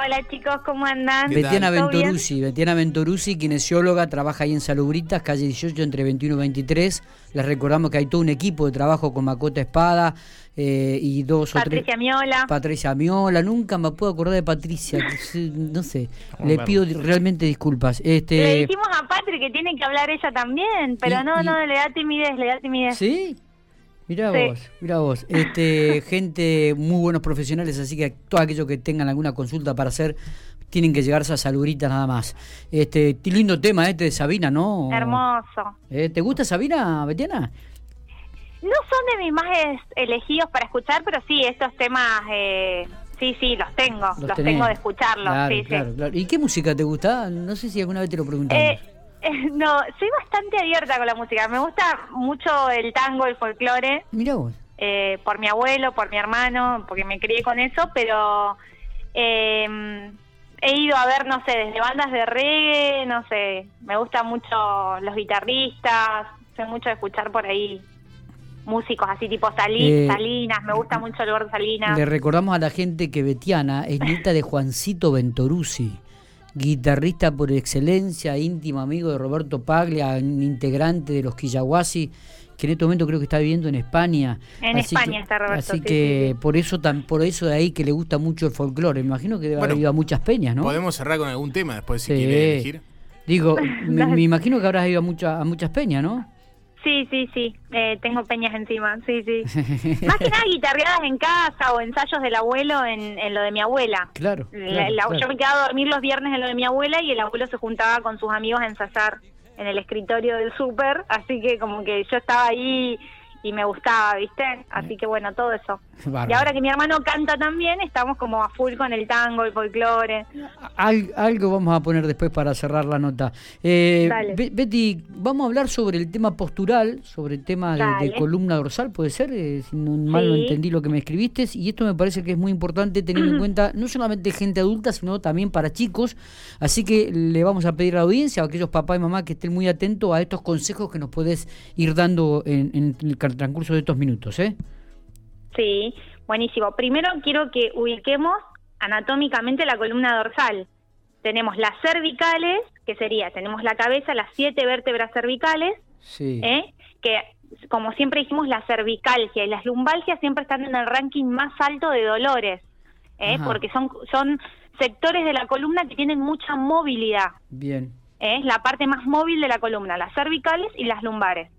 Hola chicos, ¿cómo andan? Betiana Ventorusi, Betiana Ventorusi, kinesióloga, trabaja ahí en Salubritas, calle 18 entre 21 y 23. Les recordamos que hay todo un equipo de trabajo con Macota Espada eh, y dos o tres. Patricia Miola. Patricia Miola, nunca me puedo acordar de Patricia, no sé, le pido realmente disculpas. Este... Le dijimos a Patri que tiene que hablar ella también, pero no, no, le da timidez, le da timidez. ¿Sí? Mira vos, mira vos. Este, gente muy buenos profesionales, así que todos aquellos que tengan alguna consulta para hacer tienen que llegarse a Saludita nada más. Este, lindo tema este de Sabina, ¿no? Hermoso. Eh, ¿Te gusta Sabina, Betiana? No son de mis más elegidos para escuchar, pero sí, estos temas, eh, sí, sí, los tengo, los, tengo de escucharlos. sí, claro, Claro. ¿Y qué música te gusta? No sé si alguna vez te lo preguntaron. Eh, no, soy bastante abierta con la música. Me gusta mucho el tango, el folclore. Mira vos. Eh, por mi abuelo, por mi hermano, porque me crié con eso, pero eh, he ido a ver, no sé, desde bandas de reggae, no sé, me gustan mucho los guitarristas, soy mucho de escuchar por ahí músicos así tipo eh, Salinas, me gusta mucho el gordo Salinas. Le recordamos a la gente que Betiana es nieta de Juancito Ventorusi guitarrista por excelencia, íntimo amigo de Roberto Paglia, un integrante de los Quillahuasi, que en este momento creo que está viviendo en España. En España está Roberto. Así que por eso tan, por eso de ahí que le gusta mucho el folclore. Me imagino que debe haber ido a muchas peñas, ¿no? Podemos cerrar con algún tema después si quiere elegir. Digo, me, imagino que habrás ido a, mucha, a muchas peñas, ¿no? Sí, sí, sí, eh, tengo peñas encima, sí, sí. Más que nada guitarreadas en casa o ensayos del abuelo en, en lo de mi abuela. Claro, Yo me quedaba a dormir los viernes en lo de mi abuela y el abuelo se juntaba con sus amigos a ensayar en el escritorio del súper, así que como que yo estaba ahí y me gustaba, ¿viste? Así que bueno, todo eso. Y ahora que mi hermano canta también, estamos como a full con el tango, el folclore. algo vamos a poner después para cerrar la nota. Eh, Betty, vamos a hablar sobre el tema postural, sobre el tema de, columna dorsal, puede ser, eh, si no mal no entendí lo que me escribiste, y esto me parece que es muy importante tener en cuenta no solamente gente adulta, sino también para chicos, así que le vamos a pedir a la audiencia, a aquellos papás y mamás que estén muy atentos a estos consejos que nos puedes ir dando en, en el transcurso de estos minutos, ¿eh? Sí, buenísimo. Primero quiero que ubiquemos anatómicamente la columna dorsal. Tenemos las cervicales, que sería, tenemos la cabeza, las siete vértebras cervicales, sí. ¿eh? que como siempre dijimos, la cervicalgia y las lumbalgias siempre están en el ranking más alto de dolores, ¿eh? porque son, son sectores de la columna que tienen mucha movilidad. Bien. Es ¿eh? la parte más móvil de la columna, las cervicales y las lumbares.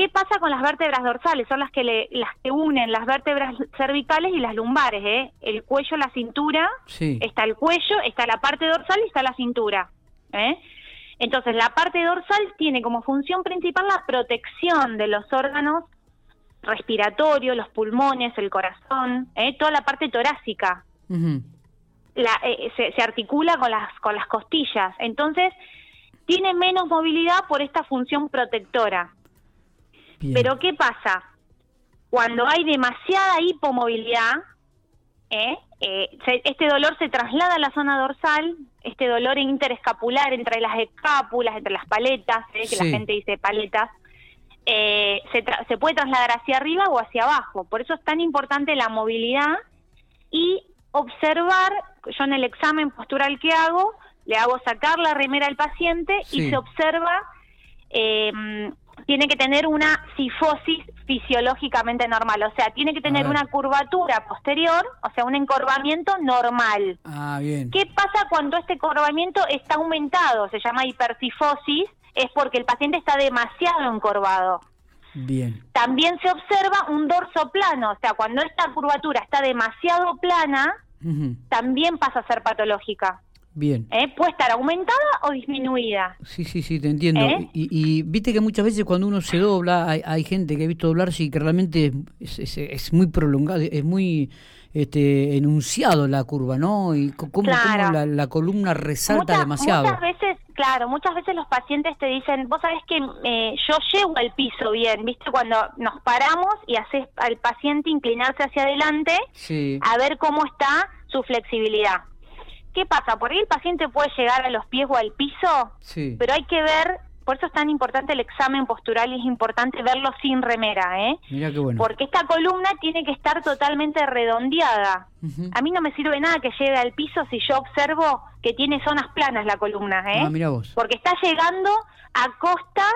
¿Qué pasa con las vértebras dorsales? Son las que le, las que unen las vértebras cervicales y las lumbares, ¿eh? El cuello, la cintura, está el cuello, está la parte dorsal y está la cintura, ¿eh? Entonces, la parte dorsal tiene como función principal la protección de los órganos respiratorios, los pulmones, el corazón, ¿eh? toda la parte torácica. la, eh, se, se articula con las, con las costillas. Entonces, tiene menos movilidad por esta función protectora. Pero ¿qué pasa? Cuando hay demasiada hipomovilidad, ¿eh? Eh, este dolor se traslada a la zona dorsal, este dolor interescapular entre las escápulas, entre las paletas, ¿eh? que la gente dice paletas, se, se puede trasladar hacia arriba o hacia abajo. Por eso es tan importante la movilidad y observar, yo en el examen postural que hago, le hago sacar la remera al paciente y se observa eh, tiene que tener una sifosis fisiológicamente normal, o sea, tiene que tener una curvatura posterior, o sea, un encorvamiento normal. Ah, bien. ¿Qué pasa cuando este encorvamiento está aumentado? Se llama hipersifosis, es porque el paciente está demasiado encorvado. Bien. También se observa un dorso plano, o sea, cuando esta curvatura está demasiado plana, también pasa a ser patológica. Bien. ¿Eh? Puede estar aumentada o disminuida. Sí, sí, sí, te entiendo. ¿Eh? Y, viste que muchas veces cuando uno se dobla, hay, gente que ha visto doblarse y que realmente es, muy prolongado, es muy este, enunciado la curva, ¿no? Y cómo, la, columna resalta demasiado. Muchas veces, claro, muchas veces los pacientes te dicen, vos sabés que eh, yo llego al piso bien, ¿viste? Cuando nos paramos y haces al paciente inclinarse hacia adelante, a ver cómo está su ¿Qué pasa? Por ahí el paciente puede llegar a los pies o al piso, pero hay que ver por eso es tan importante el examen postural y es importante verlo sin remera, ¿eh? Mira qué bueno. Porque esta columna tiene que estar totalmente redondeada. A mí no me sirve nada que llegue al piso si yo observo que tiene zonas planas la columna, ¿eh? Ah, mira vos. Porque está llegando a costa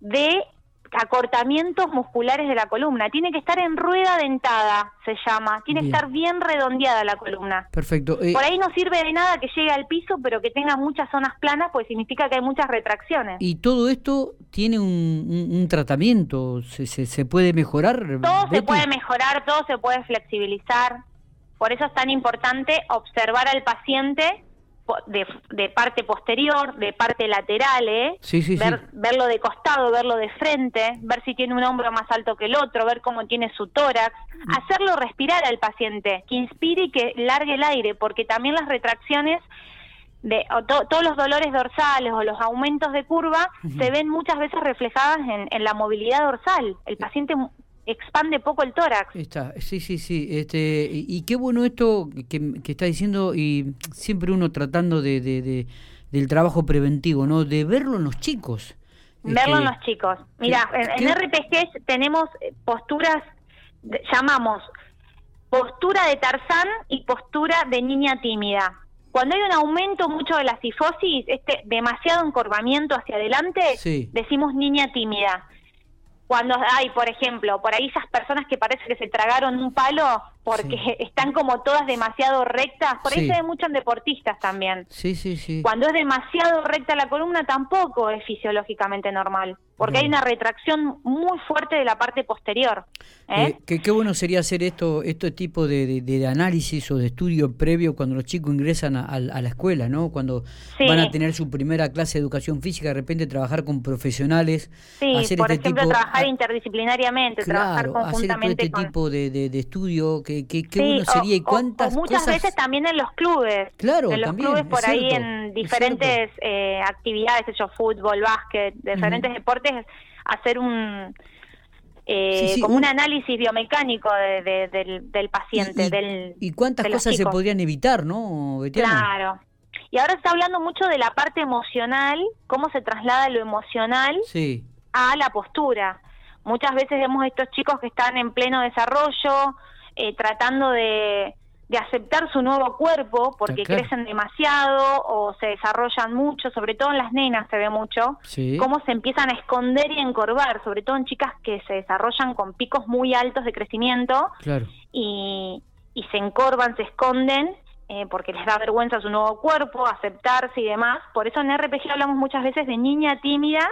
de acortamientos musculares de la columna. Tiene que estar en rueda dentada, se llama. Tiene que estar bien redondeada la columna. Perfecto. Eh, Por ahí no sirve de nada que llegue al piso, pero que tenga muchas zonas planas, pues significa que hay muchas retracciones. ¿Y todo esto tiene un, tratamiento? ¿Se, se, puede mejorar? Todo se puede mejorar, todo se puede flexibilizar. Por eso es tan importante observar al paciente de, parte posterior, de parte lateral, ¿eh? verlo de costado, verlo de frente, ver si tiene un hombro más alto que el otro, ver cómo tiene su tórax, mm. hacerlo respirar al paciente, que inspire y que largue el aire, porque también las retracciones de todos los dolores dorsales o los aumentos de curva se ven muchas veces reflejadas en, en, la movilidad dorsal. El paciente expande poco el tórax. Está, sí, sí, sí. Este, y, qué bueno esto que, que, está diciendo y siempre uno tratando de, de, del trabajo preventivo, ¿no? De verlo en los chicos. Verlo en este, los chicos. Mira, en, en, RPG tenemos posturas, llamamos postura de Tarzán y postura de niña tímida. Cuando hay un aumento mucho de la sifosis, este demasiado encorvamiento hacia adelante, decimos niña tímida cuando hay, por ejemplo, por ahí esas personas que parece que se tragaron un palo porque están como todas demasiado rectas, por ahí se ve mucho en deportistas también. Sí, sí, sí. Cuando es demasiado recta la columna tampoco es fisiológicamente normal porque hay una retracción muy fuerte de la parte posterior. ¿eh? eh qué, bueno sería hacer esto, este tipo de, análisis o de estudio previo cuando los chicos ingresan a, la escuela, ¿no? Cuando van a tener su primera clase de educación física, de repente trabajar con profesionales. Sí, hacer por este ejemplo, trabajar interdisciplinariamente, trabajar conjuntamente hacer este tipo de, estudio, que, qué bueno sería y cuántas o, muchas veces también en los clubes. Claro, En los clubes por ahí en diferentes eh, actividades, hecho fútbol, básquet, diferentes deportes hacer un eh, como un análisis biomecánico del, paciente. ¿Y, del, y cuántas cosas se podrían evitar, no, Claro. Y ahora está hablando mucho de la parte emocional, cómo se traslada lo emocional a la postura. Muchas veces vemos a estos chicos que están en pleno desarrollo, eh, tratando de, de aceptar su nuevo cuerpo porque crecen demasiado o se desarrollan mucho, sobre todo en las nenas se ve mucho, cómo se empiezan a esconder y encorvar, sobre todo en chicas que se desarrollan con picos muy altos de crecimiento y, y se encorvan, se esconden eh, porque les da vergüenza su nuevo cuerpo, aceptarse y demás. Por eso en RPG hablamos muchas veces de niña tímida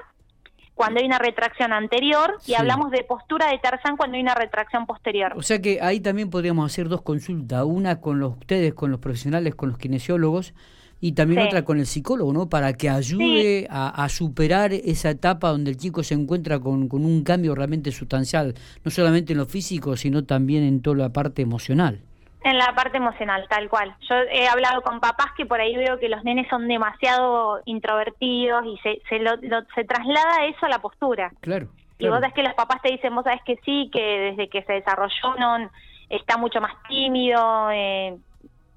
cuando hay una retracción anterior y hablamos de postura de Tarzán cuando hay una retracción posterior. O sea que ahí también podríamos hacer dos consultas, una con los, ustedes, con los profesionales, con los kinesiólogos y también otra con el psicólogo, ¿no? Para que ayude a, superar esa etapa donde el chico se encuentra con, con un cambio realmente sustancial, no solamente en lo físico, sino también en toda la parte emocional. En la parte emocional, tal cual. Yo he hablado con papás que por ahí veo que los nenes son demasiado introvertidos y se, se, lo, se traslada eso a la postura. Claro. Y vos sabés que los papás te dicen, vos sabés que sí, que desde que se desarrolló no está mucho más tímido, eh,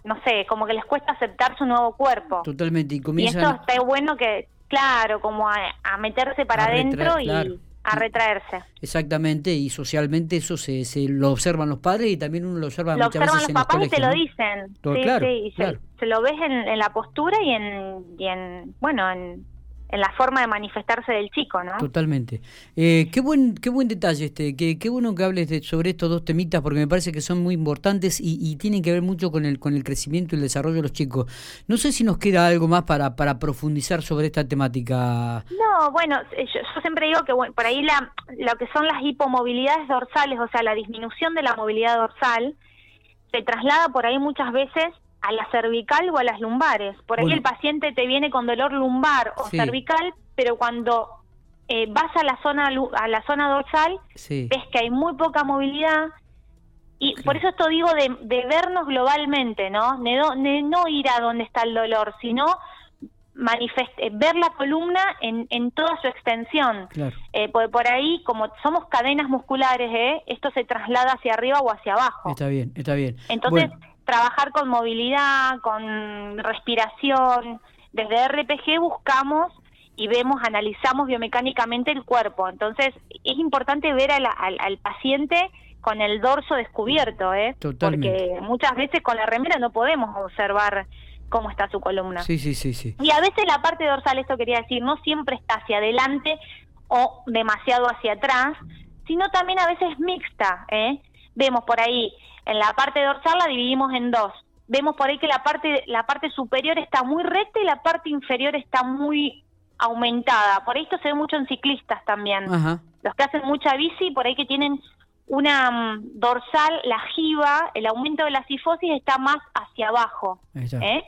no sé, como que les cuesta aceptar su nuevo cuerpo. Totalmente. Y, comienzan... y esto está bueno que, claro, como a, meterse para adentro y a retraerse. Exactamente, y socialmente eso se, se lo observan los padres y también uno lo observa lo muchas observan veces los papás y te lo dicen. sí, claro, sí, y se, lo ves en, en, la postura y en, y en bueno, en, en la forma de manifestarse del chico, ¿no? Totalmente. Eh, qué buen qué buen detalle este, qué, qué bueno que hables de, sobre estos dos temitas porque me parece que son muy importantes y, y, tienen que ver mucho con el con el crecimiento y el desarrollo de los chicos. No sé si nos queda algo más para para profundizar sobre esta temática. No, bueno, eh, yo, siempre digo que por ahí la, lo que son las hipomovilidades dorsales, o sea, la disminución de la movilidad dorsal, se traslada por ahí muchas veces a la cervical o a las lumbares. Por ahí el paciente te viene con dolor lumbar o cervical, pero cuando eh, vas a la zona a la zona dorsal ves que hay muy poca movilidad y por eso esto digo de, vernos globalmente, ¿no? De, no ir a donde está el dolor, sino manifeste, ver la columna en, en toda su extensión. Eh, por, por, ahí, como somos cadenas musculares, ¿eh? esto se traslada hacia arriba o hacia abajo. Está bien, está bien. Entonces, trabajar con movilidad, con respiración. Desde RPG buscamos y vemos, analizamos biomecánicamente el cuerpo. Entonces, es importante ver al, al, paciente con el dorso descubierto, ¿eh? Porque muchas veces con la remera no podemos observar cómo está su columna. Sí, sí, sí, sí. Y a veces la parte dorsal, esto quería decir, no siempre está hacia adelante o demasiado hacia atrás, sino también a veces mixta, ¿eh? Vemos por ahí, en la parte dorsal la dividimos en dos. Vemos por ahí que la parte, la parte superior está muy recta y la parte inferior está muy aumentada. Por ahí esto se ve mucho en ciclistas también. Los que hacen mucha bici, por ahí que tienen una mm, dorsal, la jiba, el aumento de la sifosis está más hacia abajo. ¿eh?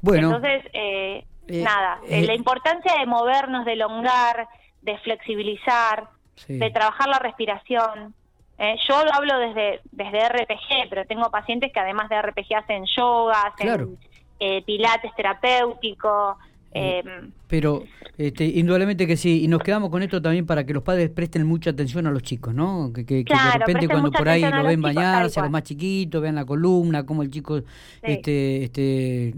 Bueno. Entonces, eh, eh, nada, la importancia de movernos, de elongar, de flexibilizar, de trabajar la respiración. Yo lo hablo desde, desde RPG, pero tengo pacientes que además de RPG hacen yoga, hacen pilates terapéutico, eh, pero este, indudablemente que sí, y nos quedamos con esto también para que los padres presten mucha atención a los chicos, ¿no? Que, de repente cuando por ahí lo ven bañarse, a los más chiquitos, vean la columna, cómo el chico este, este,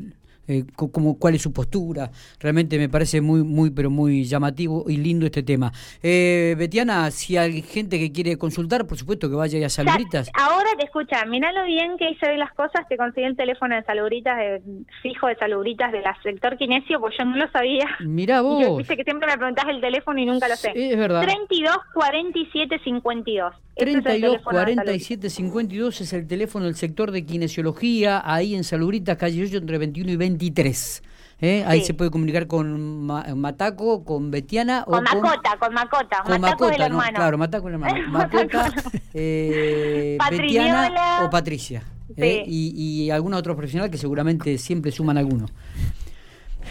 eh, como, cuál es su postura. Realmente me parece muy, muy, pero muy llamativo y lindo este tema. Eh, Betiana, si hay gente que quiere consultar, por supuesto que vaya a Salubritas. Ahora te escucha, miralo bien que hice bien las cosas, te conseguí el teléfono de Salubritas, de, fijo de Salubritas del sector kinesio, pues yo no lo sabía. Mira vos. Yo, viste que siempre me preguntás el teléfono y nunca lo sé. es verdad. 32 47 52. 32 47 52 es el teléfono del sector de kinesiología, ahí en Salubritas, calle 8, entre 21 y 23. ¿eh? Ahí se puede comunicar con Mataco, con Betiana con o Macota, con, Macota, con Macota, el hermano. claro, Mataco el hermano. Macota, eh, Betiana o Patricia. ¿eh? Y, y algún otro profesional que seguramente siempre suman alguno.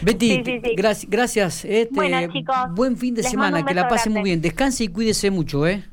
Betty, gracias. gracias este, bueno, chicos, buen fin de semana, que la pasen muy bien. Descanse y cuídese mucho, ¿eh?